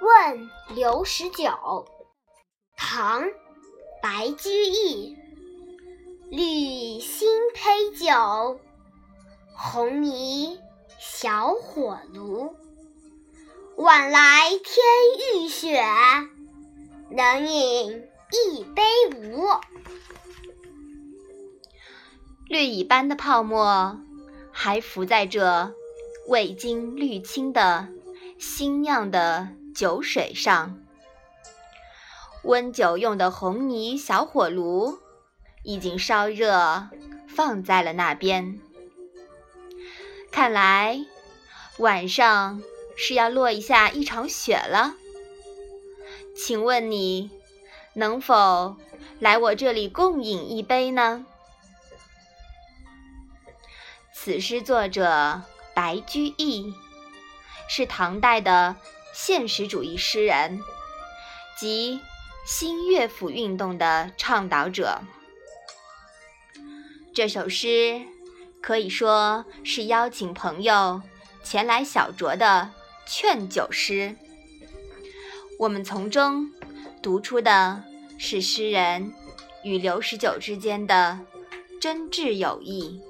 问刘十九，唐·白居易。绿新醅酒，红泥小火炉。晚来天欲雪，能饮一杯无？绿蚁般的泡沫还浮在这未经滤清的新酿的酒水上，温酒用的红泥小火炉已经烧热，放在了那边。看来晚上是要落一下一场雪了。请问你能否来我这里共饮一杯呢？此诗作者白居易，是唐代的现实主义诗人及新乐府运动的倡导者。这首诗可以说是邀请朋友前来小酌的劝酒诗。我们从中读出的是诗人与刘十九之间的真挚友谊。